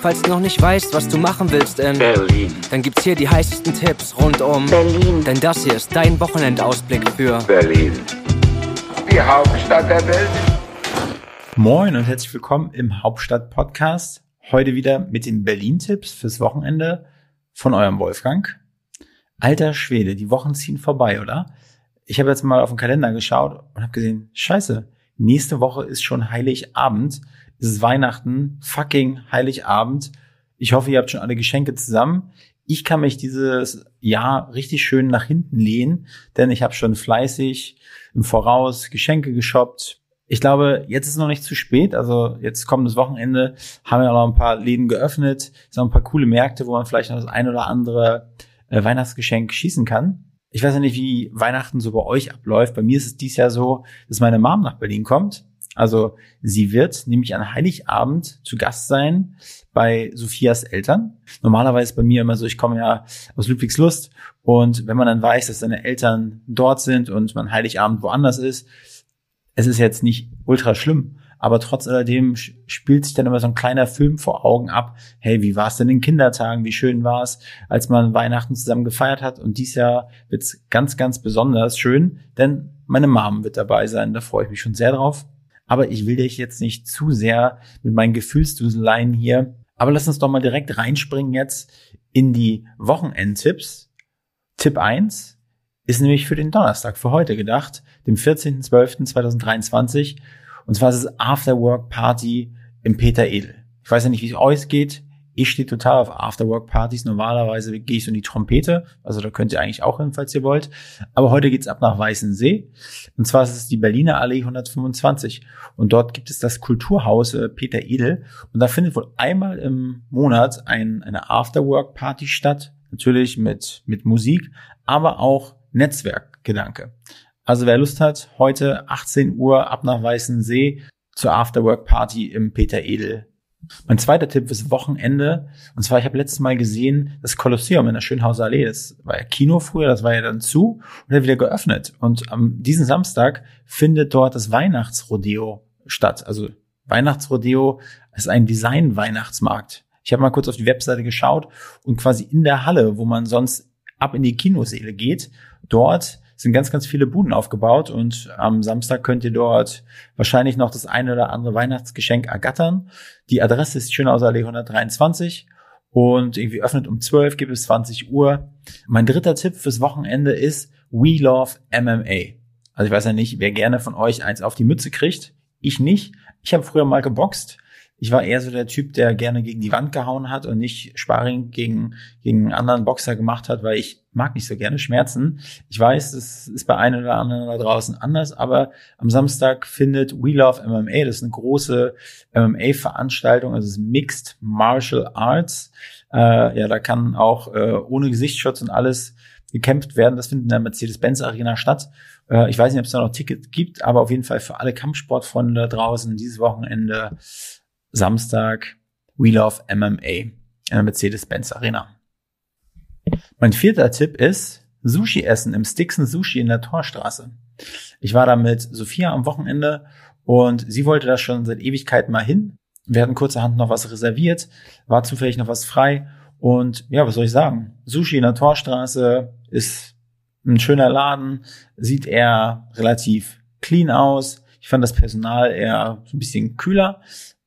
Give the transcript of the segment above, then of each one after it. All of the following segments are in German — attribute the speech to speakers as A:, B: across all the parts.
A: Falls du noch nicht weißt, was du machen willst in
B: Berlin.
A: dann gibt's hier die heißesten Tipps rund um
C: Berlin.
A: Denn das hier ist dein Wochenendausblick für
B: Berlin.
D: Die Hauptstadt der Welt.
E: Moin und herzlich willkommen im Hauptstadt-Podcast. Heute wieder mit den Berlin-Tipps fürs Wochenende von eurem Wolfgang. Alter Schwede, die Wochen ziehen vorbei, oder? Ich habe jetzt mal auf den Kalender geschaut und habe gesehen, scheiße, nächste Woche ist schon Heiligabend. Es ist Weihnachten, fucking Heiligabend. Ich hoffe, ihr habt schon alle Geschenke zusammen. Ich kann mich dieses Jahr richtig schön nach hinten lehnen, denn ich habe schon fleißig im Voraus Geschenke geshoppt. Ich glaube, jetzt ist noch nicht zu spät. Also jetzt kommendes Wochenende haben wir noch ein paar Läden geöffnet. Es sind noch ein paar coole Märkte, wo man vielleicht noch das ein oder andere äh, Weihnachtsgeschenk schießen kann. Ich weiß ja nicht, wie Weihnachten so bei euch abläuft. Bei mir ist es dies Jahr so, dass meine Mom nach Berlin kommt. Also sie wird nämlich an Heiligabend zu Gast sein bei Sophias Eltern. Normalerweise bei mir immer so, ich komme ja aus Ludwigslust und wenn man dann weiß, dass seine Eltern dort sind und man Heiligabend woanders ist, es ist jetzt nicht ultra schlimm, aber trotz alledem spielt sich dann immer so ein kleiner Film vor Augen ab. Hey, wie war es denn in Kindertagen? Wie schön war es, als man Weihnachten zusammen gefeiert hat? Und dies Jahr wird's ganz, ganz besonders schön, denn meine Mom wird dabei sein. Da freue ich mich schon sehr drauf. Aber ich will dich jetzt nicht zu sehr mit meinen Gefühlsduseleien hier. Aber lass uns doch mal direkt reinspringen jetzt in die Wochenendtipps. Tipp 1 ist nämlich für den Donnerstag, für heute gedacht, dem 14.12.2023. Und zwar ist es Afterwork Party im Peter Edel. Ich weiß ja nicht, wie es euch geht. Ich stehe total auf Afterwork-Partys. Normalerweise gehe ich so in die Trompete. Also da könnt ihr eigentlich auch hin, falls ihr wollt. Aber heute geht's ab nach Weißensee. Und zwar ist es die Berliner Allee 125. Und dort gibt es das Kulturhaus äh, Peter Edel. Und da findet wohl einmal im Monat ein, eine Afterwork-Party statt. Natürlich mit, mit Musik, aber auch Netzwerkgedanke. Also wer Lust hat, heute 18 Uhr ab nach Weißensee zur Afterwork-Party im Peter Edel mein zweiter Tipp ist Wochenende. Und zwar, ich habe letztes Mal gesehen, das Kolosseum in der Schönhauser Allee, das war ja Kino früher, das war ja dann zu und hat wieder geöffnet. Und am diesen Samstag findet dort das Weihnachtsrodeo statt. Also Weihnachtsrodeo ist ein Design-Weihnachtsmarkt. Ich habe mal kurz auf die Webseite geschaut und quasi in der Halle, wo man sonst ab in die Kinoseele geht, dort sind ganz, ganz viele Buden aufgebaut und am Samstag könnt ihr dort wahrscheinlich noch das eine oder andere Weihnachtsgeschenk ergattern. Die Adresse ist Schönhauser Allee 123 und irgendwie öffnet um 12, gibt es 20 Uhr. Mein dritter Tipp fürs Wochenende ist We Love MMA. Also ich weiß ja nicht, wer gerne von euch eins auf die Mütze kriegt. Ich nicht. Ich habe früher mal geboxt. Ich war eher so der Typ, der gerne gegen die Wand gehauen hat und nicht Sparring gegen, gegen anderen Boxer gemacht hat, weil ich mag nicht so gerne Schmerzen. Ich weiß, es ist bei einem oder anderen da draußen anders, aber am Samstag findet We Love MMA, das ist eine große MMA-Veranstaltung, also es ist Mixed Martial Arts. Äh, ja, da kann auch äh, ohne Gesichtsschutz und alles gekämpft werden. Das findet in der Mercedes-Benz Arena statt. Äh, ich weiß nicht, ob es da noch Tickets gibt, aber auf jeden Fall für alle Kampfsportfreunde da draußen dieses Wochenende Samstag We Love MMA in der Mercedes-Benz Arena. Mein vierter Tipp ist Sushi essen im Stixen Sushi in der Torstraße. Ich war da mit Sophia am Wochenende und sie wollte da schon seit Ewigkeit mal hin. Wir hatten kurzerhand noch was reserviert, war zufällig noch was frei und ja, was soll ich sagen? Sushi in der Torstraße ist ein schöner Laden, sieht eher relativ clean aus. Ich fand das Personal eher so ein bisschen kühler,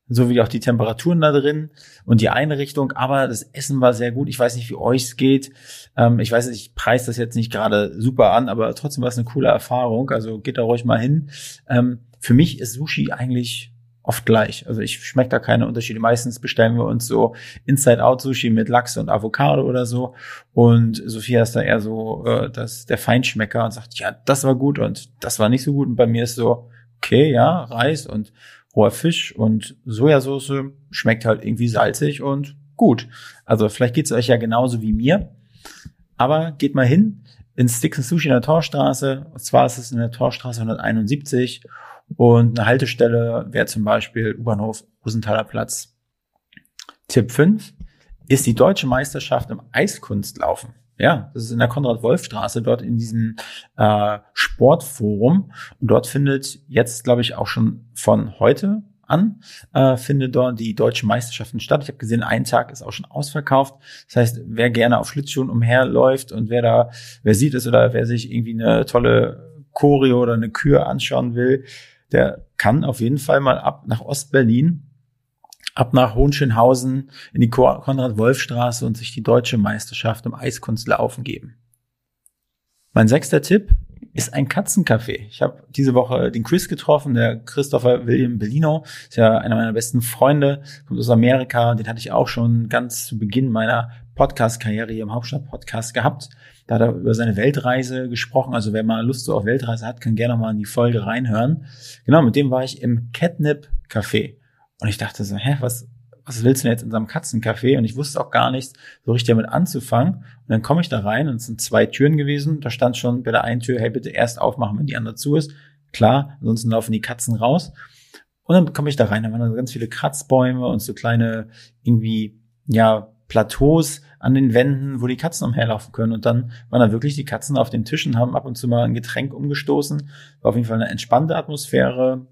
E: so wie auch die Temperaturen da drin und die Einrichtung. Aber das Essen war sehr gut. Ich weiß nicht, wie euch es geht. Ähm, ich weiß ich preise das jetzt nicht gerade super an, aber trotzdem war es eine coole Erfahrung. Also geht da ruhig mal hin. Ähm, für mich ist Sushi eigentlich oft gleich. Also ich schmecke da keine Unterschiede. Meistens bestellen wir uns so Inside-Out-Sushi mit Lachs und Avocado oder so. Und Sophia ist da eher so äh, das, der Feinschmecker und sagt, ja, das war gut und das war nicht so gut. Und bei mir ist so, okay, ja, Reis und roher Fisch und Sojasauce schmeckt halt irgendwie salzig und gut. Also vielleicht geht's euch ja genauso wie mir. Aber geht mal hin ins Sticks Sushi in der Torstraße. Und zwar ist es in der Torstraße 171 und eine Haltestelle wäre zum Beispiel U-Bahnhof Rosenthaler Platz. Tipp 5 ist die deutsche Meisterschaft im Eiskunstlaufen. Ja, das ist in der Konrad-Wolf-Straße, dort in diesem äh, Sportforum. Und dort findet jetzt, glaube ich, auch schon von heute, an, äh, findet dort die deutschen Meisterschaften statt. Ich habe gesehen, ein Tag ist auch schon ausverkauft. Das heißt, wer gerne auf Schlittschuhen umherläuft und wer da, wer sieht es oder wer sich irgendwie eine tolle Choreo oder eine Kür anschauen will, der kann auf jeden Fall mal ab nach Ostberlin ab nach Hohenschönhausen in die Konrad-Wolf-Straße und sich die deutsche Meisterschaft im Eiskunstlaufen geben. Mein sechster Tipp ist ein Katzencafé. Ich habe diese Woche den Chris getroffen, der Christopher William Bellino, ist ja einer meiner besten Freunde, kommt aus Amerika, den hatte ich auch schon ganz zu Beginn meiner Podcast-Karriere hier im Hauptstadt-Podcast gehabt. Da hat er über seine Weltreise gesprochen. Also wer mal Lust so auf Weltreise hat, kann gerne mal in die Folge reinhören. Genau, mit dem war ich im Catnip Café. Und ich dachte so, hä, was, was willst du denn jetzt in so einem Katzencafé? Und ich wusste auch gar nicht so richtig damit anzufangen. Und dann komme ich da rein und es sind zwei Türen gewesen. Da stand schon bei der einen Tür, hey, bitte erst aufmachen, wenn die andere zu ist. Klar, ansonsten laufen die Katzen raus. Und dann komme ich da rein, da waren dann ganz viele Kratzbäume und so kleine irgendwie, ja, Plateaus an den Wänden, wo die Katzen umherlaufen können. Und dann waren da wirklich die Katzen auf den Tischen, haben ab und zu mal ein Getränk umgestoßen. War auf jeden Fall eine entspannte Atmosphäre,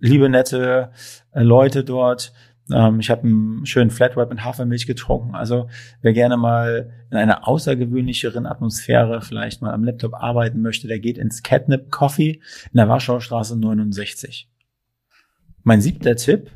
E: liebe, nette äh, Leute dort. Ähm, ich habe einen schönen Flat White mit Hafermilch getrunken. Also wer gerne mal in einer außergewöhnlicheren Atmosphäre vielleicht mal am Laptop arbeiten möchte, der geht ins Catnip Coffee in der Warschauer Straße 69. Mein siebter Tipp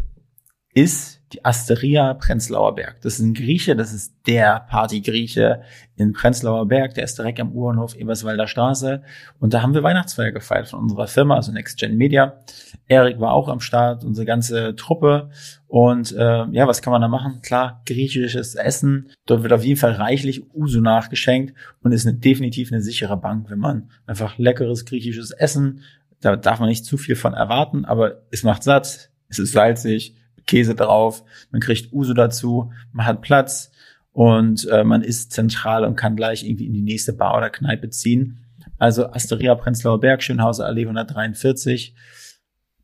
E: ist die Asteria Prenzlauer Berg. Das ist ein Grieche, das ist der Party-Grieche in Prenzlauer Berg, der ist direkt am Uhrenhof Eberswalder Straße. Und da haben wir Weihnachtsfeier gefeiert von unserer Firma, also Next Gen Media. Erik war auch am Start, unsere ganze Truppe. Und äh, ja, was kann man da machen? Klar, griechisches Essen. Dort wird auf jeden Fall reichlich Uso nachgeschenkt und ist eine, definitiv eine sichere Bank, wenn man einfach leckeres griechisches Essen, da darf man nicht zu viel von erwarten, aber es macht satt, es ist salzig, Käse drauf, man kriegt Uso dazu, man hat Platz und äh, man ist zentral und kann gleich irgendwie in die nächste Bar oder Kneipe ziehen. Also Asteria Prenzlauer Berg, Schönhauser Allee 143.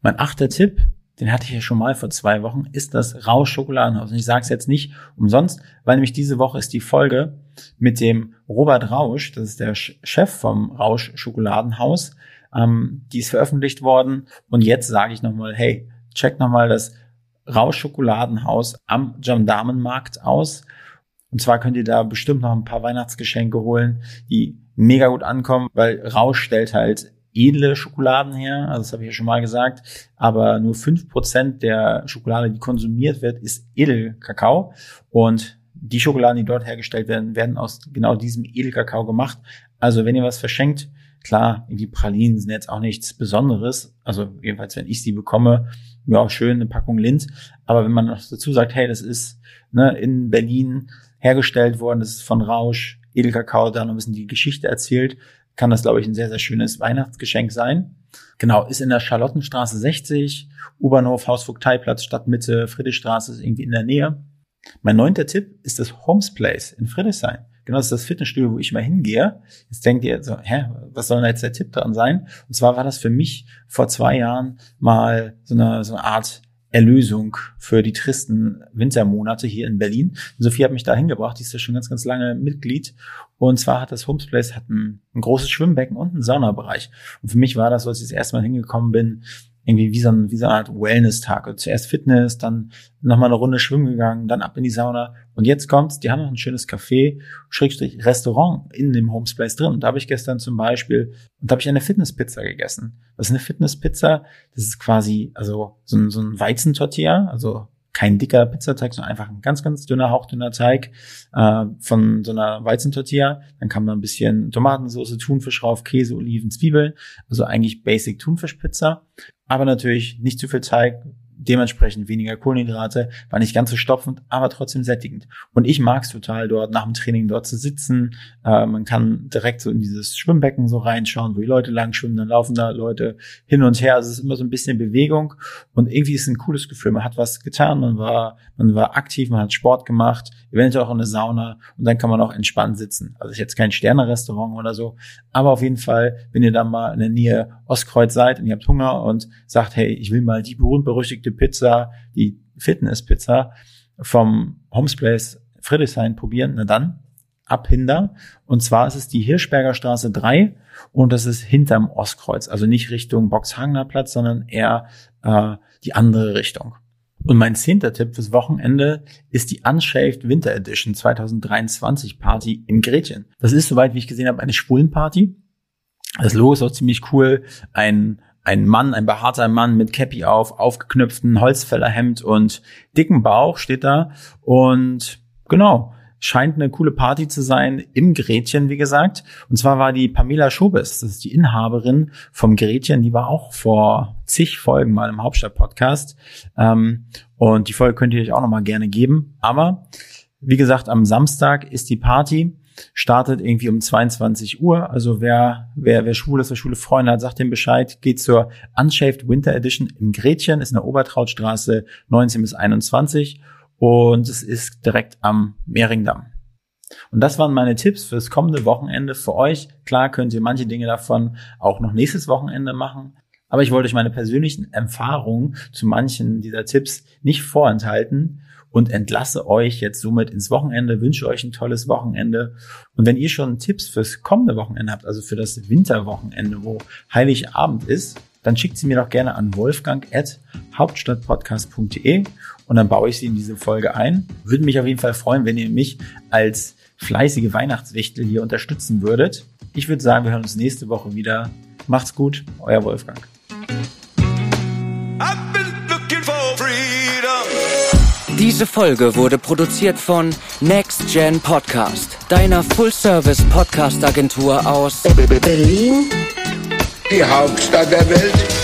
E: Mein achter Tipp, den hatte ich ja schon mal vor zwei Wochen, ist das Rausch Schokoladenhaus. Und ich sage es jetzt nicht umsonst, weil nämlich diese Woche ist die Folge mit dem Robert Rausch, das ist der Chef vom Rausch Schokoladenhaus, ähm, die ist veröffentlicht worden. Und jetzt sage ich nochmal, hey, check nochmal das Rausch Schokoladenhaus am Gendarmenmarkt aus. Und zwar könnt ihr da bestimmt noch ein paar Weihnachtsgeschenke holen, die mega gut ankommen, weil Rausch stellt halt edle Schokoladen her, also das habe ich ja schon mal gesagt, aber nur fünf Prozent der Schokolade, die konsumiert wird, ist Edelkakao und die Schokoladen, die dort hergestellt werden, werden aus genau diesem Edelkakao gemacht. Also wenn ihr was verschenkt, klar, die Pralinen sind jetzt auch nichts Besonderes, also jedenfalls wenn ich sie bekomme, ja, schön, eine Packung Lindt. Aber wenn man noch dazu sagt, hey, das ist ne, in Berlin hergestellt worden, das ist von Rausch, Edelkakao, da noch ein bisschen die Geschichte erzählt, kann das, glaube ich, ein sehr, sehr schönes Weihnachtsgeschenk sein. Genau, ist in der Charlottenstraße 60, U-Bahnhof, Hausvogteiplatz, Stadtmitte, Friedrichstraße ist irgendwie in der Nähe. Mein neunter Tipp ist das Homes Place in Friedrichshain. Genau, das ist das Fitnessstudio, wo ich mal hingehe. Jetzt denkt ihr so, hä, was soll da jetzt der Tipp dran sein? Und zwar war das für mich vor zwei Jahren mal so eine, so eine Art Erlösung für die tristen Wintermonate hier in Berlin. Sophie hat mich da hingebracht, die ist ja schon ganz, ganz lange Mitglied. Und zwar hat das Homesplace hat ein, ein großes Schwimmbecken und einen Saunabereich. Und für mich war das, als ich das erste Mal hingekommen bin, irgendwie wie so, ein, wie so eine Art Wellness-Tag. Also zuerst Fitness, dann nochmal eine Runde schwimmen gegangen, dann ab in die Sauna. Und jetzt kommt's, die haben noch ein schönes Café, Schrägstrich Restaurant in dem Homespace drin. Und da habe ich gestern zum Beispiel, und da habe ich eine Fitnesspizza gegessen. Was ist eine Fitnesspizza? Das ist quasi, also so ein, so ein Weizentortilla, also kein dicker Pizzateig, sondern einfach ein ganz, ganz dünner, hauchdünner Teig äh, von so einer Weizentortilla. Dann kam da ein bisschen Tomatensauce, Thunfisch drauf, Käse, Oliven, Zwiebeln. Also eigentlich Basic Thunfischpizza aber natürlich nicht zu viel Teig, dementsprechend weniger Kohlenhydrate, war nicht ganz so stopfend, aber trotzdem sättigend. Und ich mag es total dort nach dem Training dort zu sitzen. Äh, man kann direkt so in dieses Schwimmbecken so reinschauen, wo die Leute lang schwimmen, dann laufen da Leute hin und her. Also es ist immer so ein bisschen Bewegung und irgendwie ist es ein cooles Gefühl. Man hat was getan, man war, man war aktiv, man hat Sport gemacht, eventuell auch in der Sauna und dann kann man auch entspannt sitzen. Also ist jetzt kein Sterne-Restaurant oder so, aber auf jeden Fall, wenn ihr da mal in der Nähe Ostkreuz seid und ihr habt Hunger und sagt, hey, ich will mal die berühmt-berüchtigte Pizza, die Fitness-Pizza vom Homesplace Friedrichshain probieren, na dann ab Hinder. Und zwar ist es die Hirschberger Straße 3 und das ist hinterm Ostkreuz, also nicht Richtung Boxhagener Platz, sondern eher äh, die andere Richtung. Und mein zehnter Tipp fürs Wochenende ist die Unshaved Winter Edition 2023 Party im Gretchen. Das ist, soweit wie ich gesehen habe, eine Schwulenparty. Das Logo ist auch ziemlich cool. Ein, ein Mann, ein behaarter Mann mit Cappy auf, aufgeknüpften Holzfällerhemd und dicken Bauch steht da. Und genau, scheint eine coole Party zu sein im Gretchen, wie gesagt. Und zwar war die Pamela Schobes, das ist die Inhaberin vom Gretchen, die war auch vor zig Folgen mal im Hauptstadt-Podcast. Ähm, und die Folge könnt ihr euch auch nochmal gerne geben. Aber wie gesagt, am Samstag ist die Party startet irgendwie um 22 Uhr. Also wer, wer, wer schwul ist, wer schwule Freunde hat, sagt dem Bescheid. Geht zur Unshaved Winter Edition im Gretchen, ist in der Obertrautstraße 19 bis 21 und es ist direkt am Mehringdamm. Und das waren meine Tipps fürs kommende Wochenende für euch. Klar könnt ihr manche Dinge davon auch noch nächstes Wochenende machen. Aber ich wollte euch meine persönlichen Erfahrungen zu manchen dieser Tipps nicht vorenthalten und entlasse euch jetzt somit ins Wochenende, wünsche euch ein tolles Wochenende. Und wenn ihr schon Tipps fürs kommende Wochenende habt, also für das Winterwochenende, wo Heiligabend ist, dann schickt sie mir doch gerne an wolfgang.hauptstadtpodcast.de und dann baue ich sie in diese Folge ein. Würde mich auf jeden Fall freuen, wenn ihr mich als fleißige Weihnachtswichtel hier unterstützen würdet. Ich würde sagen, wir hören uns nächste Woche wieder. Macht's gut, euer Wolfgang.
A: Diese Folge wurde produziert von Next Gen Podcast, deiner Full-Service Podcast Agentur aus
D: Die Hauptstadt der Welt.